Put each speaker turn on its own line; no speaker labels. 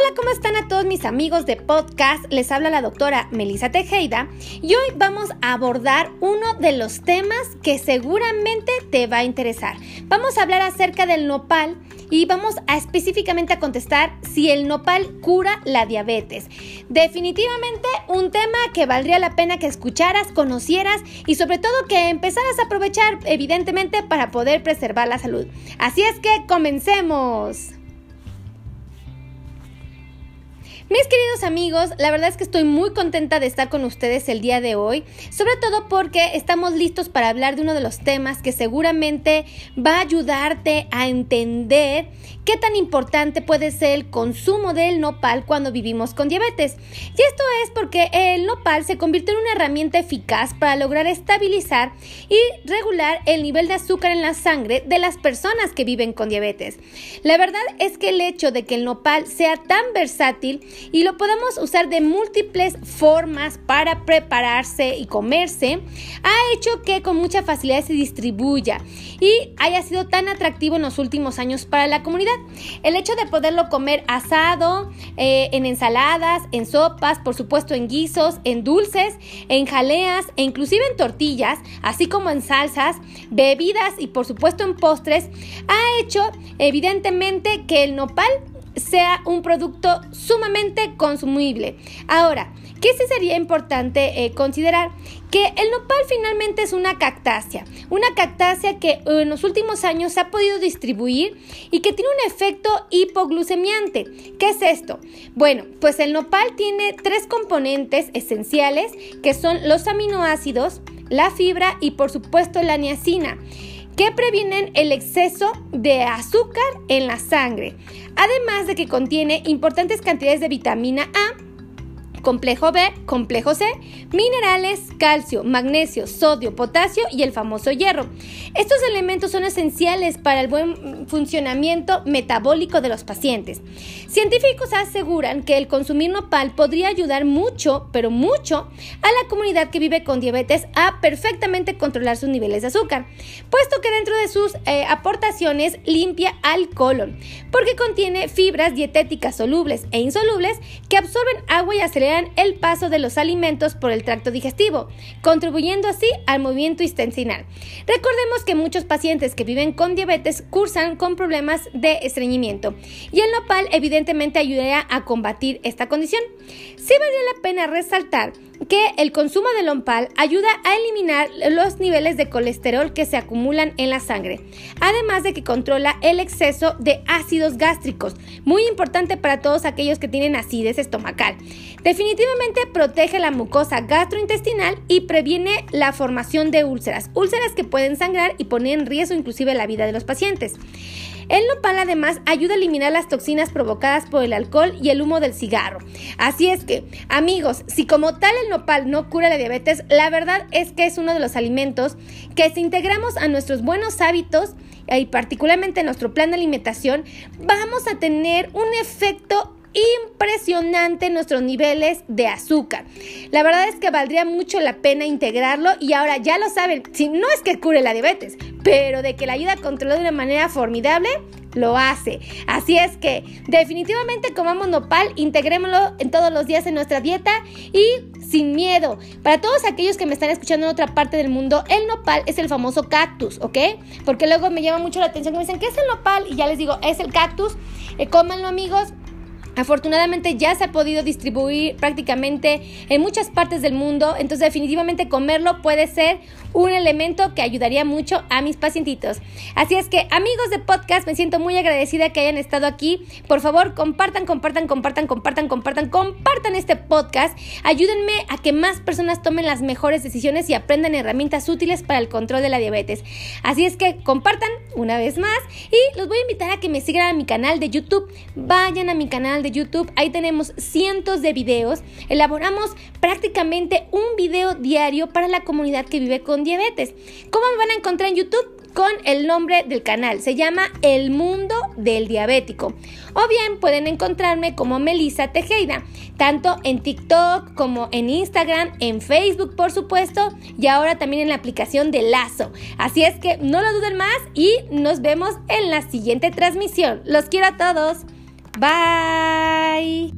Hola, ¿cómo están a todos mis amigos de podcast? Les habla la doctora Melissa Tejeda y hoy vamos a abordar uno de los temas que seguramente te va a interesar. Vamos a hablar acerca del nopal y vamos a específicamente a contestar si el nopal cura la diabetes. Definitivamente un tema que valdría la pena que escucharas, conocieras y sobre todo que empezaras a aprovechar evidentemente para poder preservar la salud. Así es que comencemos. Mis queridos amigos, la verdad es que estoy muy contenta de estar con ustedes el día de hoy, sobre todo porque estamos listos para hablar de uno de los temas que seguramente va a ayudarte a entender qué tan importante puede ser el consumo del nopal cuando vivimos con diabetes. Y esto es porque el nopal se convirtió en una herramienta eficaz para lograr estabilizar y regular el nivel de azúcar en la sangre de las personas que viven con diabetes. La verdad es que el hecho de que el nopal sea tan versátil y lo podemos usar de múltiples formas para prepararse y comerse, ha hecho que con mucha facilidad se distribuya y haya sido tan atractivo en los últimos años para la comunidad. El hecho de poderlo comer asado, eh, en ensaladas, en sopas, por supuesto en guisos, en dulces, en jaleas e inclusive en tortillas, así como en salsas, bebidas y por supuesto en postres, ha hecho evidentemente que el nopal sea un producto sumamente consumible. Ahora, ¿qué sí sería importante eh, considerar? Que el nopal finalmente es una cactácea, una cactácea que en los últimos años se ha podido distribuir y que tiene un efecto hipoglucemiante. ¿Qué es esto? Bueno, pues el nopal tiene tres componentes esenciales que son los aminoácidos, la fibra y por supuesto la niacina que previenen el exceso de azúcar en la sangre, además de que contiene importantes cantidades de vitamina A complejo B, complejo C, minerales, calcio, magnesio, sodio, potasio y el famoso hierro. Estos elementos son esenciales para el buen funcionamiento metabólico de los pacientes. Científicos aseguran que el consumir nopal podría ayudar mucho, pero mucho, a la comunidad que vive con diabetes a perfectamente controlar sus niveles de azúcar, puesto que dentro de sus eh, aportaciones limpia al colon, porque contiene fibras dietéticas solubles e insolubles que absorben agua y aceleran el paso de los alimentos por el tracto digestivo, contribuyendo así al movimiento intestinal. Recordemos que muchos pacientes que viven con diabetes cursan con problemas de estreñimiento y el nopal evidentemente ayudaría a combatir esta condición. Sí vale la pena resaltar que el consumo de lompal ayuda a eliminar los niveles de colesterol que se acumulan en la sangre, además de que controla el exceso de ácidos gástricos, muy importante para todos aquellos que tienen acidez estomacal. Definitivamente protege la mucosa gastrointestinal y previene la formación de úlceras, úlceras que pueden sangrar y poner en riesgo inclusive la vida de los pacientes. El nopal además ayuda a eliminar las toxinas provocadas por el alcohol y el humo del cigarro. Así es que, amigos, si como tal el nopal no cura la diabetes, la verdad es que es uno de los alimentos que si integramos a nuestros buenos hábitos y particularmente en nuestro plan de alimentación, vamos a tener un efecto impresionante nuestros niveles de azúcar. La verdad es que valdría mucho la pena integrarlo y ahora ya lo saben, si no es que cure la diabetes, pero de que la ayuda a controlar de una manera formidable, lo hace. Así es que definitivamente comamos nopal, integrémoslo en todos los días en nuestra dieta y sin miedo. Para todos aquellos que me están escuchando en otra parte del mundo, el nopal es el famoso cactus, ¿ok? Porque luego me llama mucho la atención que me dicen, ¿qué es el nopal? Y ya les digo, es el cactus. Eh, cómanlo amigos, Afortunadamente ya se ha podido distribuir prácticamente en muchas partes del mundo, entonces definitivamente comerlo puede ser un elemento que ayudaría mucho a mis pacientitos. Así es que amigos de podcast, me siento muy agradecida que hayan estado aquí. Por favor, compartan, compartan, compartan, compartan, compartan, compartan este podcast. Ayúdenme a que más personas tomen las mejores decisiones y aprendan herramientas útiles para el control de la diabetes. Así es que compartan una vez más y los voy a invitar a que me sigan a mi canal de YouTube. Vayan a mi canal de YouTube. Ahí tenemos cientos de videos. Elaboramos prácticamente un video diario para la comunidad que vive con diabetes. ¿Cómo me van a encontrar en YouTube? con el nombre del canal. Se llama El Mundo del Diabético. O bien pueden encontrarme como Melissa Tejeda, tanto en TikTok como en Instagram, en Facebook por supuesto, y ahora también en la aplicación de Lazo. Así es que no lo duden más y nos vemos en la siguiente transmisión. Los quiero a todos. Bye.